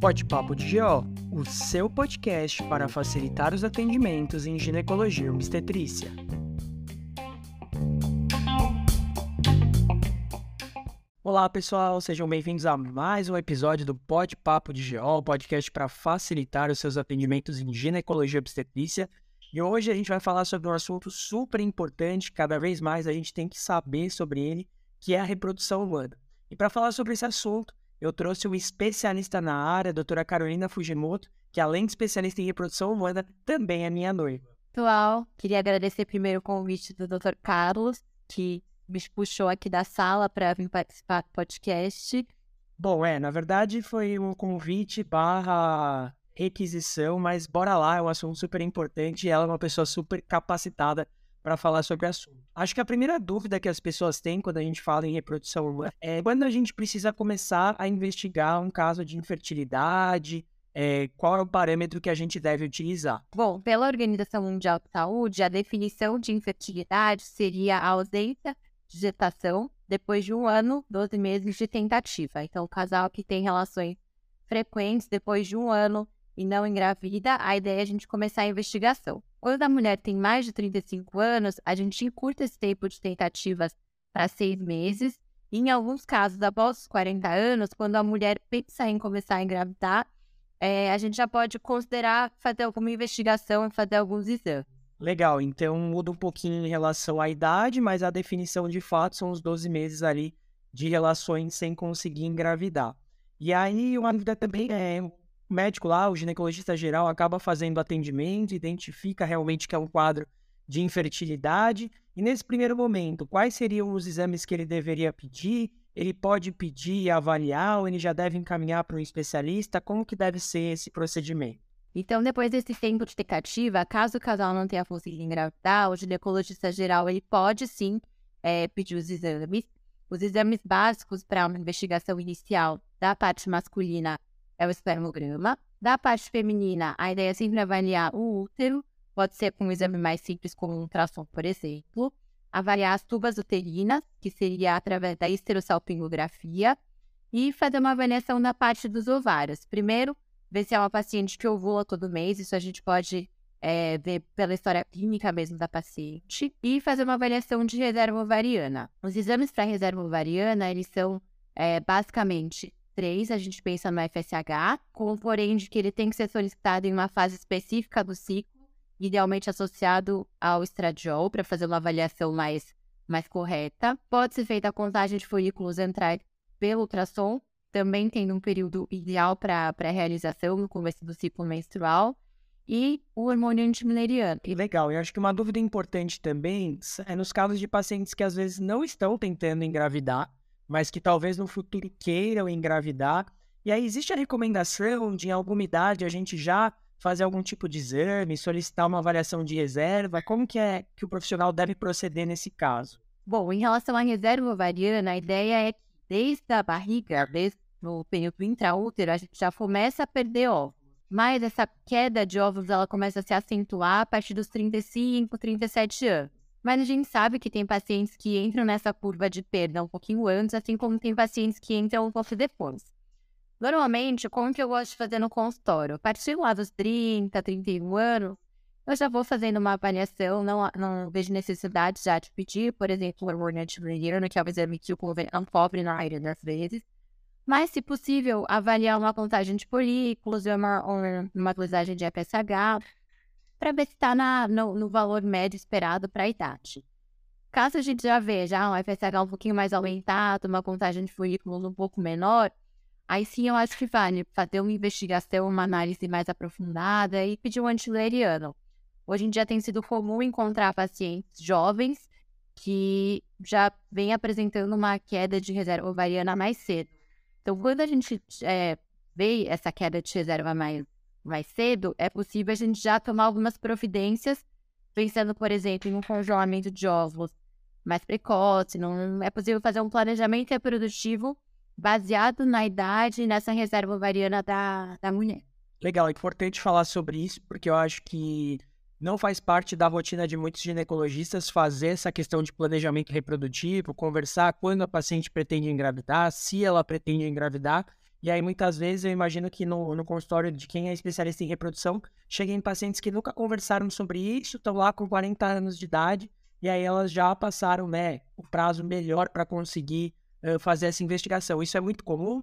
Pode Papo de GO, o seu podcast para facilitar os atendimentos em ginecologia e obstetrícia. Olá pessoal, sejam bem-vindos a mais um episódio do Pode Papo de GO, podcast para facilitar os seus atendimentos em ginecologia e obstetrícia. E hoje a gente vai falar sobre um assunto super importante, cada vez mais a gente tem que saber sobre ele, que é a reprodução humana. E para falar sobre esse assunto, eu trouxe um especialista na área, a doutora Carolina Fujimoto, que além de especialista em reprodução humana, também é minha noiva. Pessoal, queria agradecer primeiro o convite do Dr. Carlos, que me puxou aqui da sala para vir participar do podcast. Bom, é, na verdade foi um convite barra requisição, mas bora lá, é um assunto super importante e ela é uma pessoa super capacitada para falar sobre o assunto. Acho que a primeira dúvida que as pessoas têm quando a gente fala em reprodução humana é quando a gente precisa começar a investigar um caso de infertilidade, é, qual é o parâmetro que a gente deve utilizar? Bom, pela Organização Mundial de Saúde, a definição de infertilidade seria a ausência de gestação depois de um ano, 12 meses de tentativa. Então, o casal que tem relações frequentes depois de um ano e não engravida, a ideia é a gente começar a investigação. Quando a mulher tem mais de 35 anos, a gente encurta esse tempo de tentativas para seis meses. E em alguns casos, após os 40 anos, quando a mulher pensa em começar a engravidar, é, a gente já pode considerar fazer alguma investigação e fazer alguns exames. Legal, então muda um pouquinho em relação à idade, mas a definição de fato são os 12 meses ali de relações sem conseguir engravidar. E aí, uma dúvida também é: médico lá, o ginecologista geral, acaba fazendo atendimento, identifica realmente que é um quadro de infertilidade. E nesse primeiro momento, quais seriam os exames que ele deveria pedir? Ele pode pedir e avaliar, ou ele já deve encaminhar para um especialista? Como que deve ser esse procedimento? Então, depois desse tempo de tentativa, caso o casal não tenha conseguido engravidar, o ginecologista geral ele pode sim é, pedir os exames. Os exames básicos para uma investigação inicial da parte masculina é o espermograma. Da parte feminina, a ideia é sempre avaliar o útero, pode ser com um exame mais simples, como um ultrassom, por exemplo. Avaliar as tubas uterinas, que seria através da esterossalpingografia. E fazer uma avaliação da parte dos ovários. Primeiro, ver se é uma paciente que ovula todo mês, isso a gente pode é, ver pela história clínica mesmo da paciente. E fazer uma avaliação de reserva ovariana. Os exames para reserva ovariana, eles são é, basicamente 3, a gente pensa no FSH, com o porém de que ele tem que ser solicitado em uma fase específica do ciclo, idealmente associado ao estradiol, para fazer uma avaliação mais, mais correta. Pode ser feita a contagem de folículos entrar pelo ultrassom, também tendo um período ideal para a realização no começo do ciclo menstrual e o hormônio antimileriano. Legal, eu acho que uma dúvida importante também é nos casos de pacientes que às vezes não estão tentando engravidar, mas que talvez no futuro queiram engravidar. E aí existe a recomendação de em alguma idade a gente já fazer algum tipo de exame, solicitar uma avaliação de reserva? Como que é que o profissional deve proceder nesse caso? Bom, em relação à reserva ovariana, a ideia é que desde a barriga, desde o período intraútero, a gente já começa a perder ovos. Mas essa queda de ovos ela começa a se acentuar a partir dos 35, 37 anos. Mas a gente sabe que tem pacientes que entram nessa curva de perda um pouquinho antes, assim como tem pacientes que entram um pouco depois. Normalmente, como que eu gosto de fazer no consultório? A partir lá dos 30, 31 anos, eu já vou fazendo uma avaliação, não, não vejo necessidade já de pedir, por exemplo, o hormônio antimulleriano, que é o exame que o não cobre na maioria das vezes. Mas, se possível, avaliar uma contagem de folículos, uma, uma dosagem de FSH, para ver se está no, no, valor médio esperado para a idade. Caso a gente já veja um FSH um pouquinho mais aumentado, uma contagem de folículos um pouco menor, aí sim eu acho que vale fazer uma investigação, uma análise mais aprofundada e pedir um antileriano. Hoje em dia tem sido comum encontrar pacientes jovens que já vêm apresentando uma queda de reserva ovariana mais cedo. Então, quando a gente é, vê essa queda de reserva mais mais cedo, é possível a gente já tomar algumas providências, pensando, por exemplo, em um congelamento de óvulos mais precoce. Não é possível fazer um planejamento reprodutivo baseado na idade e nessa reserva ovariana da, da mulher. Legal, é importante falar sobre isso, porque eu acho que não faz parte da rotina de muitos ginecologistas fazer essa questão de planejamento reprodutivo, conversar quando a paciente pretende engravidar, se ela pretende engravidar. E aí, muitas vezes, eu imagino que no, no consultório de quem é especialista em reprodução, cheguem pacientes que nunca conversaram sobre isso, estão lá com 40 anos de idade, e aí elas já passaram né, o prazo melhor para conseguir uh, fazer essa investigação. Isso é muito comum?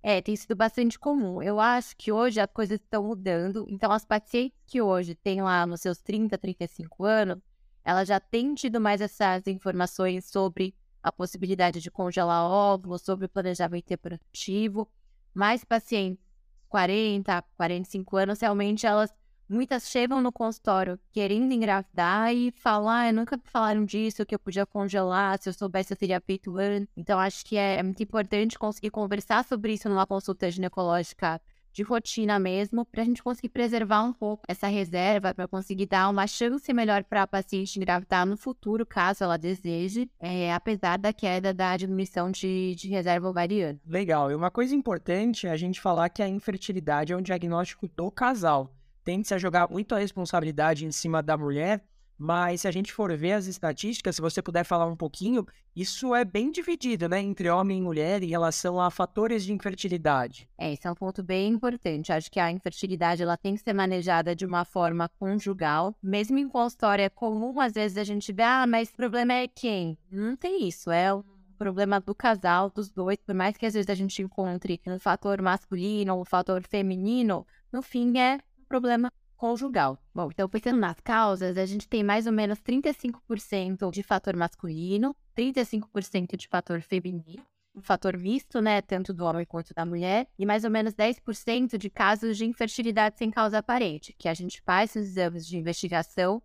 É, tem sido bastante comum. Eu acho que hoje as coisas estão mudando. Então, as pacientes que hoje têm lá nos seus 30, 35 anos, elas já têm tido mais essas informações sobre a possibilidade de congelar óvulos, sobre o planejamento reprodutivo. Mais pacientes 40, 45 anos, realmente elas Muitas chegam no consultório querendo engravidar e falam, ah, nunca falaram disso, que eu podia congelar, se eu soubesse eu teria feito antes. Então, acho que é, é muito importante conseguir conversar sobre isso numa consulta ginecológica de rotina mesmo, para a gente conseguir preservar um pouco essa reserva, para conseguir dar uma chance melhor para a paciente engravidar no futuro, caso ela deseje, é, apesar da queda da diminuição de, de reserva ovariana. Legal. E uma coisa importante é a gente falar que a infertilidade é um diagnóstico do casal tende-se a jogar muito a responsabilidade em cima da mulher, mas se a gente for ver as estatísticas, se você puder falar um pouquinho, isso é bem dividido, né, entre homem e mulher em relação a fatores de infertilidade. É, esse é um ponto bem importante. Acho que a infertilidade ela tem que ser manejada de uma forma conjugal. Mesmo em consultório é comum, às vezes, a gente vê, ah, mas o problema é quem? Não tem isso, é o problema do casal, dos dois, por mais que às vezes a gente encontre um fator masculino um fator feminino, no fim é problema conjugal. Bom, então pensando nas causas, a gente tem mais ou menos 35% de fator masculino, 35% de fator feminino, um fator misto, né, tanto do homem quanto da mulher, e mais ou menos 10% de casos de infertilidade sem causa aparente, que a gente faz esses exames de investigação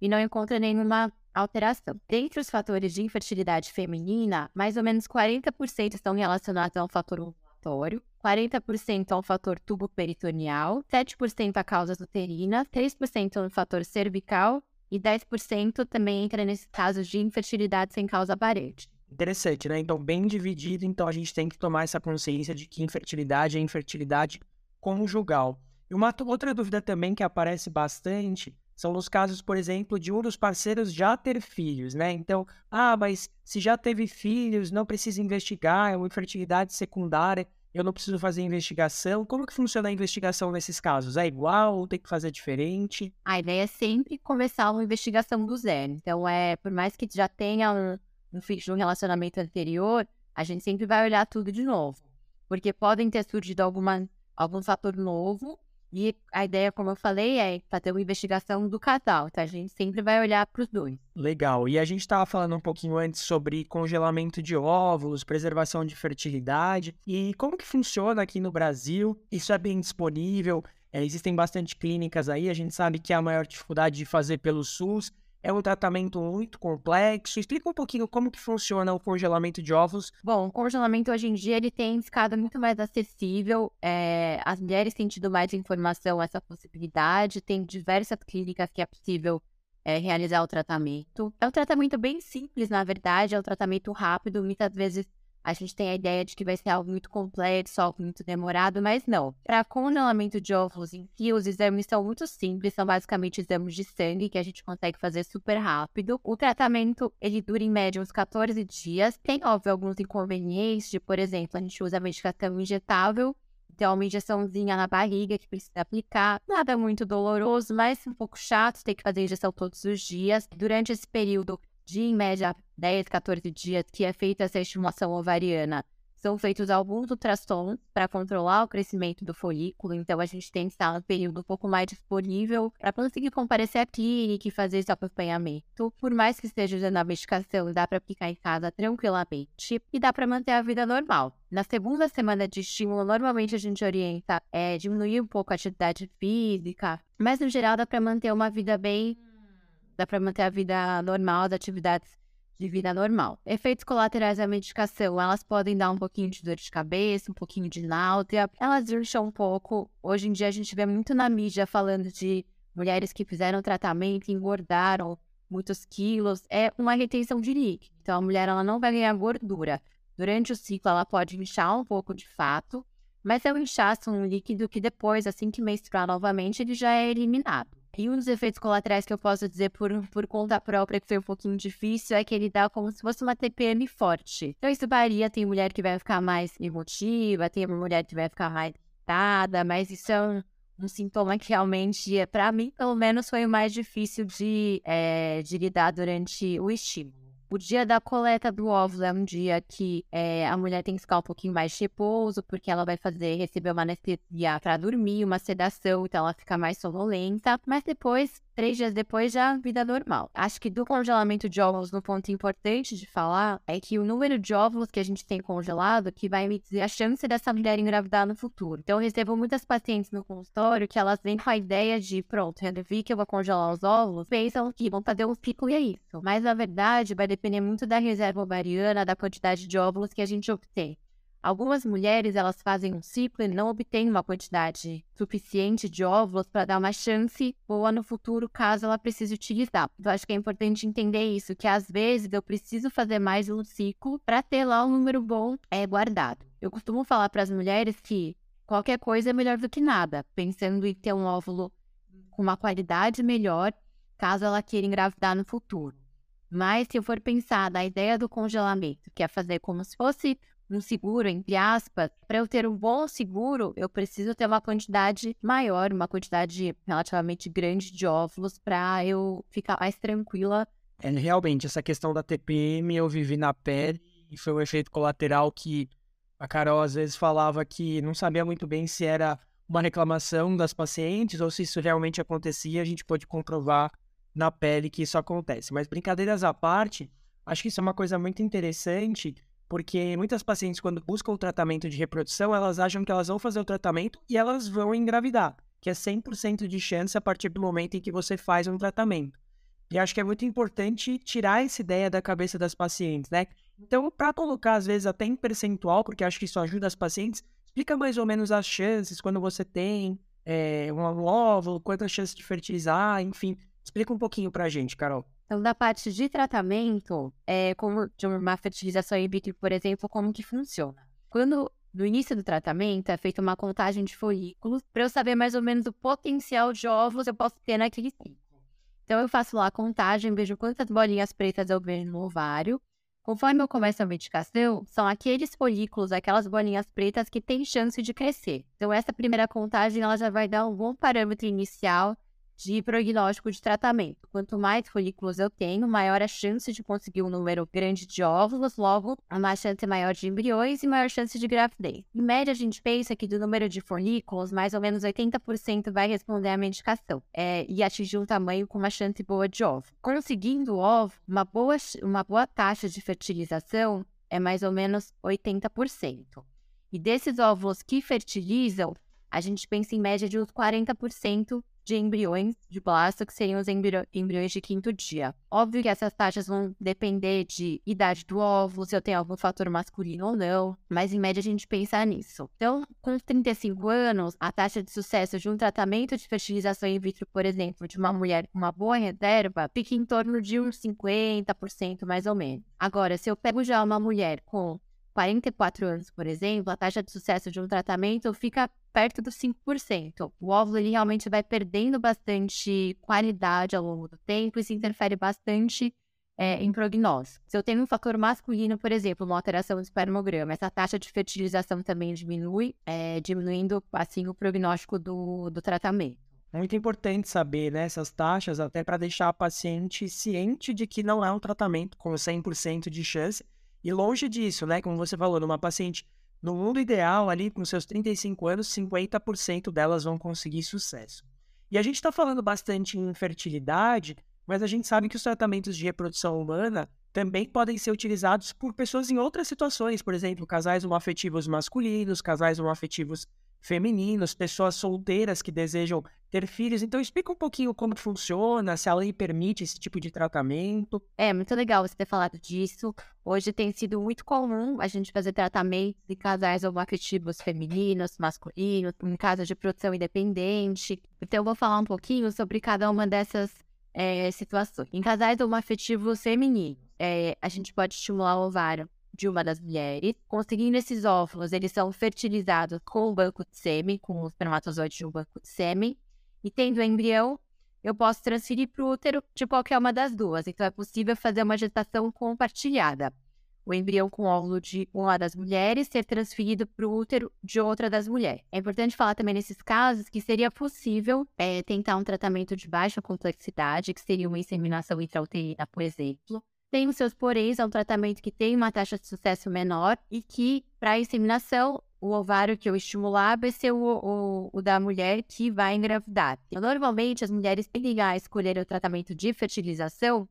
e não encontra nenhuma alteração. Dentre os fatores de infertilidade feminina, mais ou menos 40% estão relacionados a um fator 40% ao fator tubo peritoneal, 7% a causas uterinas, 3% no fator cervical e 10% também entra nesse caso de infertilidade sem causa aparente. Interessante, né? Então, bem dividido, então a gente tem que tomar essa consciência de que infertilidade é infertilidade conjugal. E uma outra dúvida também que aparece bastante são nos casos, por exemplo, de um dos parceiros já ter filhos, né? Então, ah, mas se já teve filhos, não precisa investigar, é uma infertilidade secundária, eu não preciso fazer investigação. Como que funciona a investigação nesses casos? É igual ou tem que fazer diferente? A ideia é sempre começar uma investigação do zero. Então, é, por mais que já tenha um, um, um relacionamento anterior, a gente sempre vai olhar tudo de novo. Porque podem ter surgido alguma, algum fator novo e a ideia, como eu falei, é fazer uma investigação do casal, tá? A gente sempre vai olhar para os dois. Legal. E a gente estava falando um pouquinho antes sobre congelamento de óvulos, preservação de fertilidade. E como que funciona aqui no Brasil? Isso é bem disponível? É, existem bastante clínicas aí. A gente sabe que é a maior dificuldade de fazer pelo SUS é um tratamento muito complexo. Explica um pouquinho como que funciona o congelamento de ovos. Bom, o congelamento hoje em dia ele tem ficado muito mais acessível. É, as mulheres têm tido mais informação essa possibilidade. Tem diversas clínicas que é possível é, realizar o tratamento. É um tratamento bem simples, na verdade. É um tratamento rápido. Muitas vezes a gente tem a ideia de que vai ser algo muito complexo, algo muito demorado, mas não. Para congelamento de óvulos em si, os exames são muito simples, são basicamente exames de sangue que a gente consegue fazer super rápido. O tratamento, ele dura em média uns 14 dias. Tem, óbvio, alguns inconvenientes, de, por exemplo, a gente usa medicação injetável, então, uma injeçãozinha na barriga que precisa aplicar. Nada muito doloroso, mas um pouco chato, tem que fazer injeção todos os dias. Durante esse período, de, em média, 10, 14 dias que é feita essa estimulação ovariana, são feitos alguns ultrassons para controlar o crescimento do folículo, então a gente tem que estar no período um pouco mais disponível para conseguir comparecer à clínica e fazer esse acompanhamento. Por mais que esteja usando a medicação, dá para aplicar em casa tranquilamente e dá para manter a vida normal. Na segunda semana de estímulo, normalmente a gente orienta é, diminuir um pouco a atividade física, mas no geral dá para manter uma vida bem dá para manter a vida normal, as atividades de vida normal. Efeitos colaterais da medicação, elas podem dar um pouquinho de dor de cabeça, um pouquinho de náusea, elas incham um pouco. Hoje em dia a gente vê muito na mídia falando de mulheres que fizeram tratamento engordaram muitos quilos. É uma retenção de líquido. Então a mulher ela não vai ganhar gordura. Durante o ciclo ela pode inchar um pouco de fato, mas é um inchaço, um líquido que depois, assim que menstruar novamente, ele já é eliminado. E um dos efeitos colaterais que eu posso dizer por, por conta própria, que foi um pouquinho difícil, é que ele dá como se fosse uma TPM forte. Então isso varia, tem mulher que vai ficar mais emotiva, tem mulher que vai ficar mais irritada, mas isso é um, um sintoma que realmente, é, para mim, pelo menos, foi o mais difícil de, é, de lidar durante o estímulo. O dia da coleta do óvulo é um dia que é, a mulher tem que ficar um pouquinho mais de repouso, porque ela vai fazer, receber uma anestesia para dormir, uma sedação, então ela fica mais sonolenta. Mas depois Três dias depois já vida normal. Acho que do congelamento de óvulos, no ponto importante de falar é que o número de óvulos que a gente tem congelado que vai me dizer a chance dessa mulher engravidar no futuro. Então eu recebo muitas pacientes no consultório que elas vêm com a ideia de, pronto, eu vi que eu vou congelar os óvulos, pensam que vão fazer um ciclo e é isso. Mas na verdade vai depender muito da reserva ovariana, da quantidade de óvulos que a gente obtém. Algumas mulheres elas fazem um ciclo e não obtêm uma quantidade suficiente de óvulos para dar uma chance boa no futuro caso ela precise utilizar. Então acho que é importante entender isso, que às vezes eu preciso fazer mais um ciclo para ter lá um número bom é, guardado. Eu costumo falar para as mulheres que qualquer coisa é melhor do que nada, pensando em ter um óvulo com uma qualidade melhor caso ela queira engravidar no futuro. Mas se eu for pensar na ideia do congelamento, que é fazer como se fosse um seguro, entre aspas, para eu ter um bom seguro, eu preciso ter uma quantidade maior, uma quantidade relativamente grande de óvulos para eu ficar mais tranquila. É, realmente, essa questão da TPM eu vivi na pele e foi um efeito colateral que a Carol às vezes falava que não sabia muito bem se era uma reclamação das pacientes ou se isso realmente acontecia. A gente pode comprovar na pele que isso acontece. Mas brincadeiras à parte, acho que isso é uma coisa muito interessante porque muitas pacientes, quando buscam o tratamento de reprodução, elas acham que elas vão fazer o tratamento e elas vão engravidar, que é 100% de chance a partir do momento em que você faz um tratamento. E acho que é muito importante tirar essa ideia da cabeça das pacientes, né? Então, para colocar, às vezes, até em percentual, porque acho que isso ajuda as pacientes, explica mais ou menos as chances quando você tem é, um óvulo, quantas chances de fertilizar, enfim. Explica um pouquinho para a gente, Carol. Então, da parte de tratamento, é, como de uma fertilização in vitro, por exemplo, como que funciona? Quando no início do tratamento é feita uma contagem de folículos para eu saber mais ou menos o potencial de óvulos eu posso ter naquele ciclo. Então eu faço lá a contagem, vejo quantas bolinhas pretas eu vejo no ovário. Conforme eu começo a medicação, são aqueles folículos, aquelas bolinhas pretas que têm chance de crescer. Então essa primeira contagem ela já vai dar um bom parâmetro inicial de prognóstico de tratamento. Quanto mais folículos eu tenho, maior a chance de conseguir um número grande de óvulos, logo, uma chance maior de embriões e maior chance de gravidez. Em média, a gente pensa que do número de folículos, mais ou menos 80% vai responder à medicação é, e atingir um tamanho com uma chance boa de óvulo. Conseguindo o óvulo, uma boa, uma boa taxa de fertilização é mais ou menos 80%. E desses óvulos que fertilizam, a gente pensa em média de uns 40% de embriões de blasto, que seriam os embriões de quinto dia. Óbvio que essas taxas vão depender de idade do óvulo, se eu tenho algum fator masculino ou não, mas em média a gente pensa nisso. Então, com 35 anos, a taxa de sucesso de um tratamento de fertilização in vitro, por exemplo, de uma mulher com uma boa reserva, fica em torno de uns 50% mais ou menos. Agora, se eu pego já uma mulher com 44 anos, por exemplo, a taxa de sucesso de um tratamento fica perto dos 5%. O óvulo ele realmente vai perdendo bastante qualidade ao longo do tempo e isso interfere bastante é, em prognóstico. Se eu tenho um fator masculino, por exemplo, uma alteração do espermograma, essa taxa de fertilização também diminui, é, diminuindo assim o prognóstico do, do tratamento. Muito importante saber né, essas taxas, até para deixar a paciente ciente de que não é um tratamento com 100% de chance, e longe disso, né? Como você falou, numa paciente no mundo ideal, ali com seus 35 anos, 50% delas vão conseguir sucesso. E a gente está falando bastante em infertilidade, mas a gente sabe que os tratamentos de reprodução humana também podem ser utilizados por pessoas em outras situações, por exemplo, casais homoafetivos masculinos, casais homoafetivos femininos, pessoas solteiras que desejam ter filhos. Então, explica um pouquinho como funciona, se a lei permite esse tipo de tratamento. É, muito legal você ter falado disso. Hoje tem sido muito comum a gente fazer tratamentos de casais homoafetivos femininos, masculinos, em casos de produção independente. Então, eu vou falar um pouquinho sobre cada uma dessas é, situações. Em casais homoafetivos femininos, é, a gente pode estimular o ovário de uma das mulheres. Conseguindo esses óvulos, eles são fertilizados com o banco de sêmen, com os espermatozoides de um banco de sêmen. E tendo o embrião, eu posso transferir para o útero de qualquer uma das duas. Então, é possível fazer uma gestação compartilhada. O embrião com óvulo de uma das mulheres ser transferido para o útero de outra das mulheres. É importante falar também nesses casos que seria possível é, tentar um tratamento de baixa complexidade, que seria uma inseminação intrauterina, por exemplo. Tem os seus poréns, é um tratamento que tem uma taxa de sucesso menor e que, para inseminação, o ovário que eu estimular vai ser o, o, o, da mulher que vai engravidar. Normalmente, as mulheres tendem a escolher o tratamento de fertilização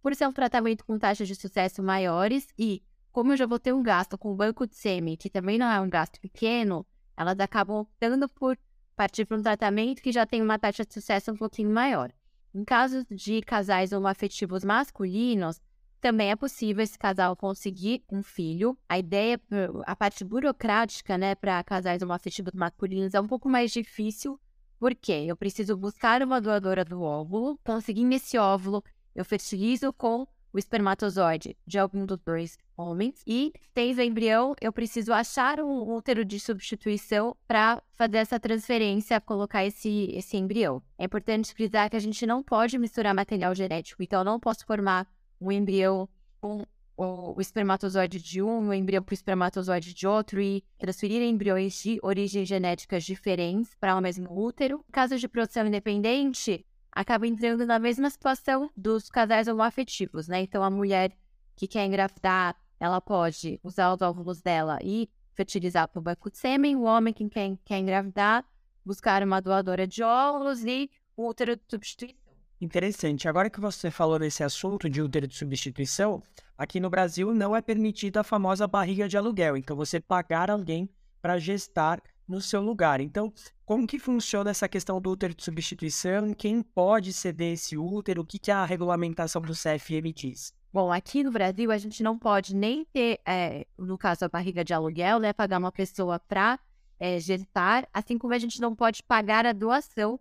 por ser um tratamento com taxas de sucesso maiores e, como eu já vou ter um gasto com o banco de sêmen, que também não é um gasto pequeno, elas acabam optando por partir para um tratamento que já tem uma taxa de sucesso um pouquinho maior. Em casos de casais homoafetivos masculinos, também é possível esse casal conseguir um filho. A ideia, a parte burocrática, né, para casais homoafetivos masculinos é um pouco mais difícil, porque eu preciso buscar uma doadora do óvulo, conseguir esse óvulo, eu fertilizo com o espermatozoide de algum dos dois homens e, tendo o embrião, eu preciso achar um útero de substituição para fazer essa transferência, colocar esse, esse embrião. É importante frisar que a gente não pode misturar material genético, então eu não posso formar um embrião com o, o espermatozoide de um, o embrião com o espermatozoide de outro e transferir embriões de origens genéticas diferentes para o mesmo útero. Caso de produção independente, acaba entrando na mesma situação dos casais homoafetivos, né? Então, a mulher que quer engravidar, ela pode usar os óvulos dela e fertilizar para o banco de sêmen. O homem que quer, quer engravidar, buscar uma doadora de óvulos e útero de substituição. Interessante. Agora que você falou nesse assunto de útero de substituição, aqui no Brasil não é permitida a famosa barriga de aluguel. Então, você pagar alguém para gestar no seu lugar. Então, como que funciona essa questão do útero de substituição? Quem pode ceder esse útero? O que, que a regulamentação do CFM diz? Bom, aqui no Brasil a gente não pode nem ter, é, no caso a barriga de aluguel, né, pagar uma pessoa para é, gestar, assim como a gente não pode pagar a doação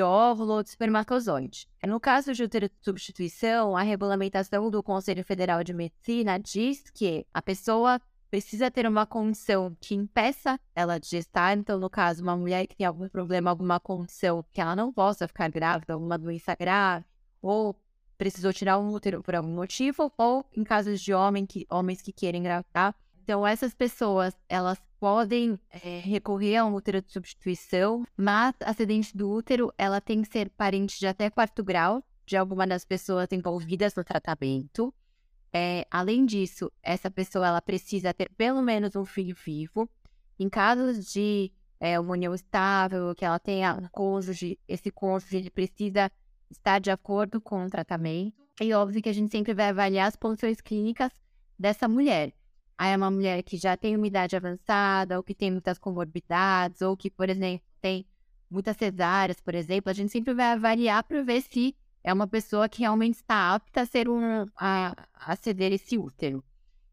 óvulo ou de espermatozoide. No caso de útero de substituição, a regulamentação do Conselho Federal de Medicina diz que a pessoa precisa ter uma condição que impeça ela de gestar. Então, no caso, uma mulher que tem algum problema, alguma condição que ela não possa ficar grávida, alguma doença grave, ou precisou tirar um útero por algum motivo, ou em casos de homem que, homens que querem engravidar. Então, essas pessoas, elas podem é, recorrer a um útero de substituição, mas a acidente do útero ela tem que ser parente de até quarto grau de alguma das pessoas envolvidas no tratamento. É, além disso, essa pessoa ela precisa ter pelo menos um filho vivo. Em casos de é, uma união estável, que ela tenha um cônjuge, esse cônjuge precisa estar de acordo com o tratamento. E óbvio que a gente sempre vai avaliar as condições clínicas dessa mulher. Aí é uma mulher que já tem uma idade avançada, ou que tem muitas comorbidades, ou que, por exemplo, tem muitas cesáreas, por exemplo, a gente sempre vai avaliar para ver se é uma pessoa que realmente está apta a ser um a, a ceder esse útero.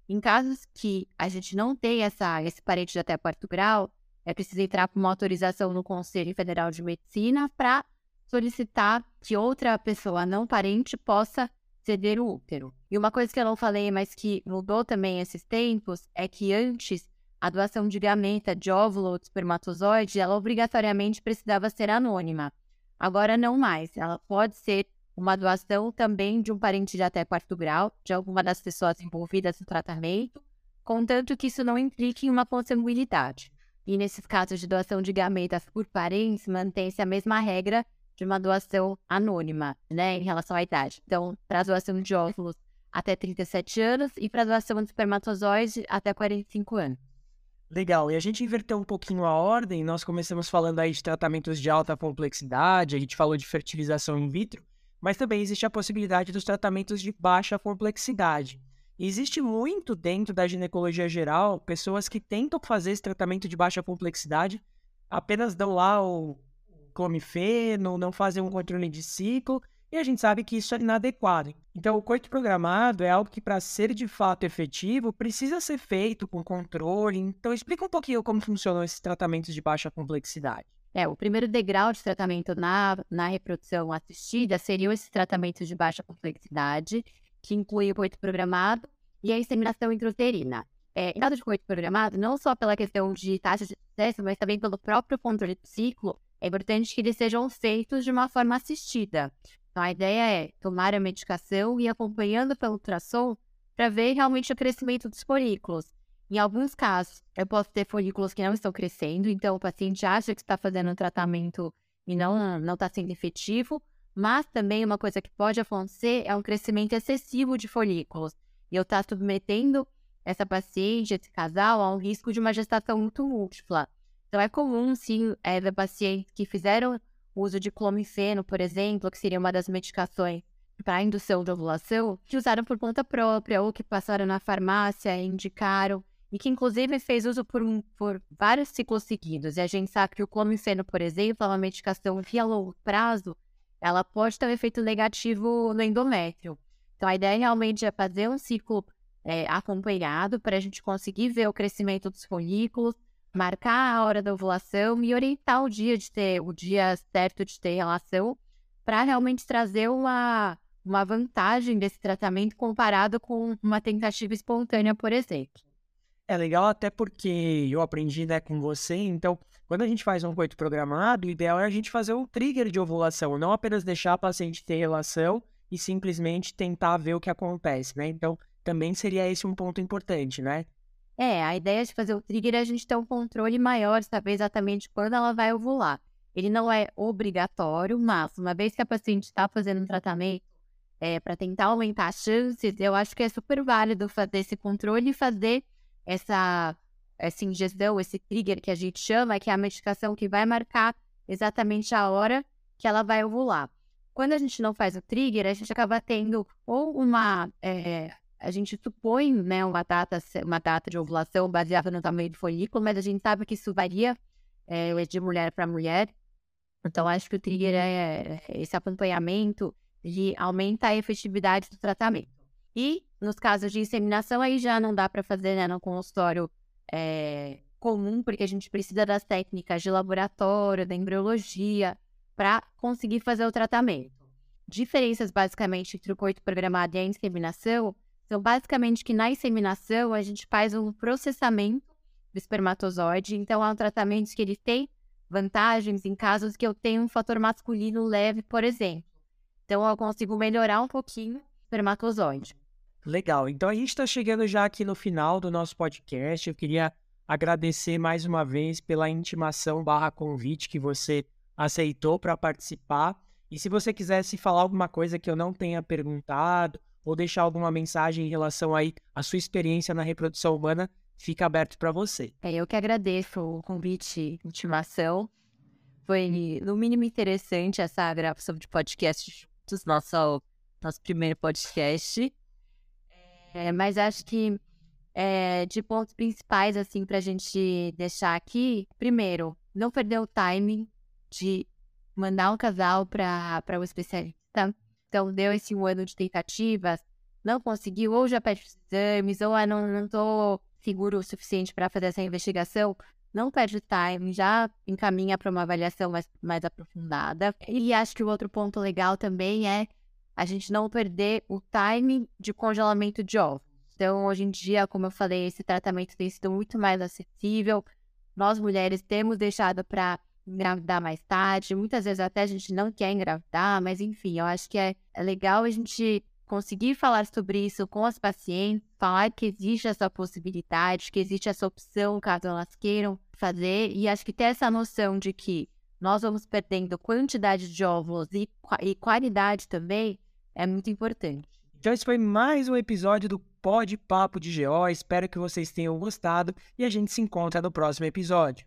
Em casos que a gente não tem essa, esse parente de até quarto grau, é preciso entrar com uma autorização no Conselho Federal de Medicina para solicitar que outra pessoa não parente possa ceder o útero. E uma coisa que eu não falei, mas que mudou também esses tempos, é que antes a doação de gameta, de óvulo ou de espermatozoide, ela obrigatoriamente precisava ser anônima. Agora não mais. Ela pode ser uma doação também de um parente de até quarto grau, de alguma das pessoas envolvidas no tratamento, contanto que isso não implique em uma consanguinidade. E nesses casos de doação de gametas por parentes, mantém-se a mesma regra de uma doação anônima, né, em relação à idade. Então, para doação de óvulos até 37 anos e para doação de espermatozoide até 45 anos. Legal, e a gente inverteu um pouquinho a ordem, nós começamos falando aí de tratamentos de alta complexidade, a gente falou de fertilização in vitro, mas também existe a possibilidade dos tratamentos de baixa complexidade. E existe muito dentro da ginecologia geral pessoas que tentam fazer esse tratamento de baixa complexidade, apenas dão lá o clomifeno, não fazem um controle de ciclo, e a gente sabe que isso é inadequado. Então, o coito programado é algo que, para ser de fato efetivo, precisa ser feito com controle. Então, explica um pouquinho como funcionam esses tratamentos de baixa complexidade. É, o primeiro degrau de tratamento na, na reprodução assistida seriam esses tratamentos de baixa complexidade, que incluem o coito programado e a inseminação intrauterina. É, em caso de coito programado, não só pela questão de taxa de sucesso, mas também pelo próprio controle do ciclo, é importante que eles sejam feitos de uma forma assistida. Então, a ideia é tomar a medicação e acompanhando pelo ultrassom para ver realmente o crescimento dos folículos. Em alguns casos, eu posso ter folículos que não estão crescendo, então o paciente acha que está fazendo um tratamento e não está sendo efetivo, mas também uma coisa que pode acontecer é um crescimento excessivo de folículos. E eu estar tá submetendo essa paciente, esse casal, a um risco de uma gestação muito múltipla. Então, é comum, sim, é, pacientes que fizeram uso de clomifeno, por exemplo, que seria uma das medicações para a indução de ovulação, que usaram por conta própria ou que passaram na farmácia indicaram, e que inclusive fez uso por, um, por vários ciclos seguidos. E a gente sabe que o clomifeno, por exemplo, é uma medicação via longo prazo, ela pode ter um efeito negativo no endométrio. Então, a ideia realmente é fazer um ciclo é, acompanhado para a gente conseguir ver o crescimento dos folículos, marcar a hora da ovulação e orientar o dia de ter o dia certo de ter relação para realmente trazer uma, uma vantagem desse tratamento comparado com uma tentativa espontânea, por exemplo. É legal até porque eu aprendi né, com você, então quando a gente faz um coito programado, o ideal é a gente fazer um trigger de ovulação, não apenas deixar a paciente ter relação e simplesmente tentar ver o que acontece, né? Então, também seria esse um ponto importante, né? É, a ideia de fazer o trigger é a gente ter um controle maior, saber exatamente quando ela vai ovular. Ele não é obrigatório, mas uma vez que a paciente está fazendo um tratamento é, para tentar aumentar as chances, eu acho que é super válido fazer esse controle e fazer essa, essa injeção, esse trigger que a gente chama, que é a medicação que vai marcar exatamente a hora que ela vai ovular. Quando a gente não faz o trigger, a gente acaba tendo ou uma é, a gente supõe né, uma, data, uma data de ovulação baseada no tamanho do folículo, mas a gente sabe que isso varia é, de mulher para mulher. Então, acho que o trigger uhum. é, é esse acompanhamento de aumenta a efetividade do tratamento. E nos casos de inseminação, aí já não dá para fazer né, no consultório é, comum, porque a gente precisa das técnicas de laboratório, da embriologia, para conseguir fazer o tratamento. Diferenças basicamente entre o coito programado e a inseminação então, basicamente, que na inseminação a gente faz um processamento do espermatozoide. Então, há um tratamento que ele tem vantagens em casos que eu tenho um fator masculino leve, por exemplo. Então, eu consigo melhorar um pouquinho o espermatozoide. Legal. Então, a gente está chegando já aqui no final do nosso podcast. Eu queria agradecer mais uma vez pela intimação barra convite que você aceitou para participar. E se você quisesse falar alguma coisa que eu não tenha perguntado, ou deixar alguma mensagem em relação aí à sua experiência na reprodução humana, fica aberto para você. É, eu que agradeço o convite, intimação. Foi, no mínimo, interessante essa gravação de podcast juntos, nosso, nosso primeiro podcast. É, mas acho que é, de pontos principais, assim, para a gente deixar aqui, primeiro, não perder o timing de mandar um casal para o especialista então, deu esse um ano de tentativas, não conseguiu, ou já pede os exames, ou ah, não, não seguro o suficiente para fazer essa investigação, não perde time, já encaminha para uma avaliação mais, mais aprofundada. E acho que o outro ponto legal também é a gente não perder o time de congelamento de ovos. Então, hoje em dia, como eu falei, esse tratamento tem sido muito mais acessível. Nós mulheres temos deixado para engravidar mais tarde. Muitas vezes até a gente não quer engravidar, mas enfim, eu acho que é, é legal a gente conseguir falar sobre isso com as pacientes, falar que existe essa possibilidade, que existe essa opção caso elas queiram fazer, e acho que ter essa noção de que nós vamos perdendo quantidade de óvulos e, e qualidade também é muito importante. Então esse foi mais um episódio do Pod Papo de GO. Espero que vocês tenham gostado e a gente se encontra no próximo episódio.